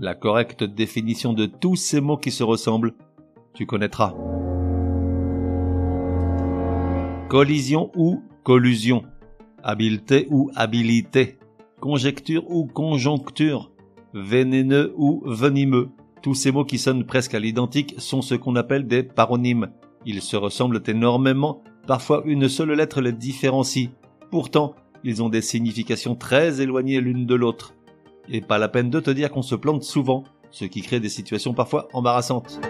la correcte définition de tous ces mots qui se ressemblent, tu connaîtras. Collision ou collusion. Habileté ou habilité. Conjecture ou conjoncture. Vénéneux ou venimeux. Tous ces mots qui sonnent presque à l'identique sont ce qu'on appelle des paronymes. Ils se ressemblent énormément, parfois une seule lettre les différencie. Pourtant, ils ont des significations très éloignées l'une de l'autre et pas la peine de te dire qu'on se plante souvent, ce qui crée des situations parfois embarrassantes.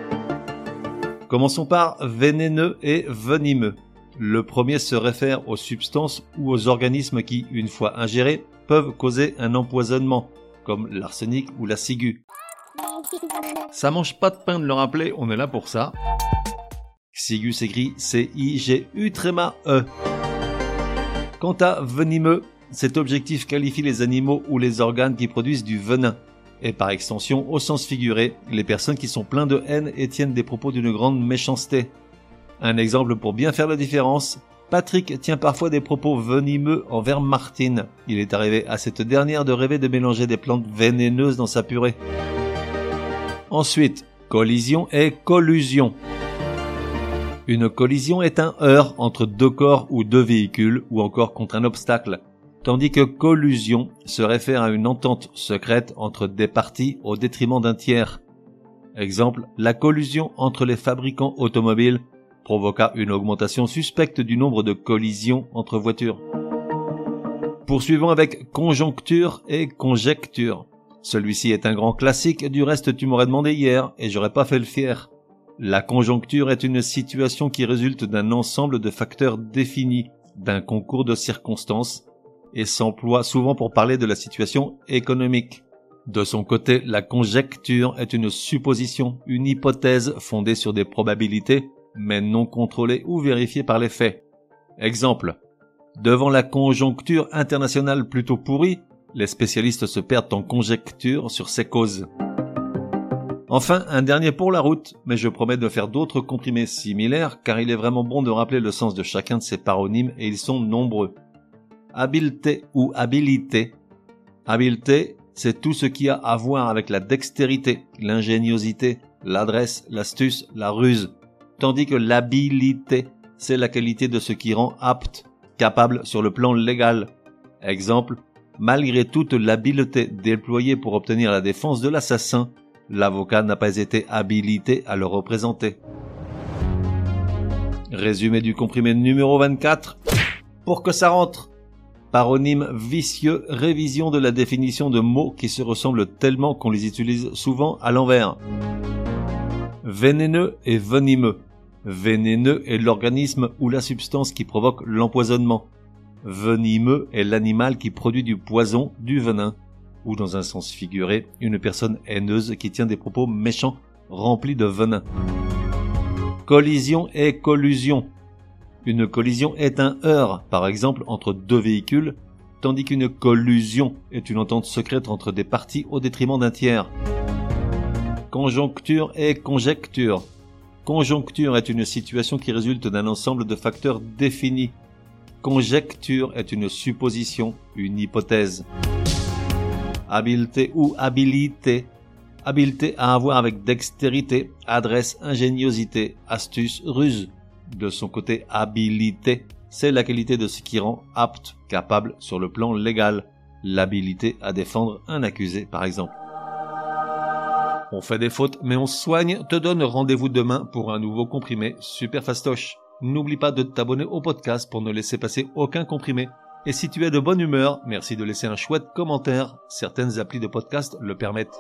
Commençons par vénéneux et venimeux. Le premier se réfère aux substances ou aux organismes qui, une fois ingérés, peuvent causer un empoisonnement, comme l'arsenic ou la ciguë. Ça mange pas de pain de le rappeler, on est là pour ça. Ciguë s'écrit C-I-G-U E. Quant à venimeux, cet objectif qualifie les animaux ou les organes qui produisent du venin, et par extension, au sens figuré, les personnes qui sont pleines de haine et tiennent des propos d'une grande méchanceté. Un exemple pour bien faire la différence, Patrick tient parfois des propos venimeux envers Martine. Il est arrivé à cette dernière de rêver de mélanger des plantes vénéneuses dans sa purée. Ensuite, collision et collusion. Une collision est un heurt entre deux corps ou deux véhicules ou encore contre un obstacle tandis que collusion se réfère à une entente secrète entre des parties au détriment d'un tiers. Exemple, la collusion entre les fabricants automobiles provoqua une augmentation suspecte du nombre de collisions entre voitures. Poursuivons avec conjoncture et conjecture. Celui-ci est un grand classique, du reste tu m'aurais demandé hier et j'aurais pas fait le fier. La conjoncture est une situation qui résulte d'un ensemble de facteurs définis, d'un concours de circonstances, et s'emploie souvent pour parler de la situation économique. De son côté, la conjecture est une supposition, une hypothèse fondée sur des probabilités, mais non contrôlée ou vérifiée par les faits. Exemple. Devant la conjoncture internationale plutôt pourrie, les spécialistes se perdent en conjecture sur ses causes. Enfin, un dernier pour la route, mais je promets de faire d'autres comprimés similaires car il est vraiment bon de rappeler le sens de chacun de ces paronymes et ils sont nombreux habileté ou habilité. Habileté, c'est tout ce qui a à voir avec la dextérité, l'ingéniosité, l'adresse, l'astuce, la ruse. Tandis que l'habilité, c'est la qualité de ce qui rend apte, capable sur le plan légal. Exemple, malgré toute l'habileté déployée pour obtenir la défense de l'assassin, l'avocat n'a pas été habilité à le représenter. Résumé du comprimé numéro 24. Pour que ça rentre, Paronyme vicieux, révision de la définition de mots qui se ressemblent tellement qu'on les utilise souvent à l'envers. Vénéneux et venimeux. Vénéneux est l'organisme ou la substance qui provoque l'empoisonnement. Venimeux est l'animal qui produit du poison, du venin, ou dans un sens figuré, une personne haineuse qui tient des propos méchants remplis de venin. Collision et collusion. Une collision est un heurt, par exemple, entre deux véhicules, tandis qu'une collusion est une entente secrète entre des parties au détriment d'un tiers. Conjoncture et conjecture. Conjoncture est une situation qui résulte d'un ensemble de facteurs définis. Conjecture est une supposition, une hypothèse. Habileté ou habilité. Habileté à avoir avec dextérité, adresse, ingéniosité, astuce, ruse. De son côté, habilité, c'est la qualité de ce qui rend apte, capable sur le plan légal, l'habilité à défendre un accusé par exemple. On fait des fautes, mais on soigne, te donne rendez-vous demain pour un nouveau comprimé super fastoche. N'oublie pas de t'abonner au podcast pour ne laisser passer aucun comprimé. Et si tu es de bonne humeur, merci de laisser un chouette commentaire, certaines applis de podcast le permettent.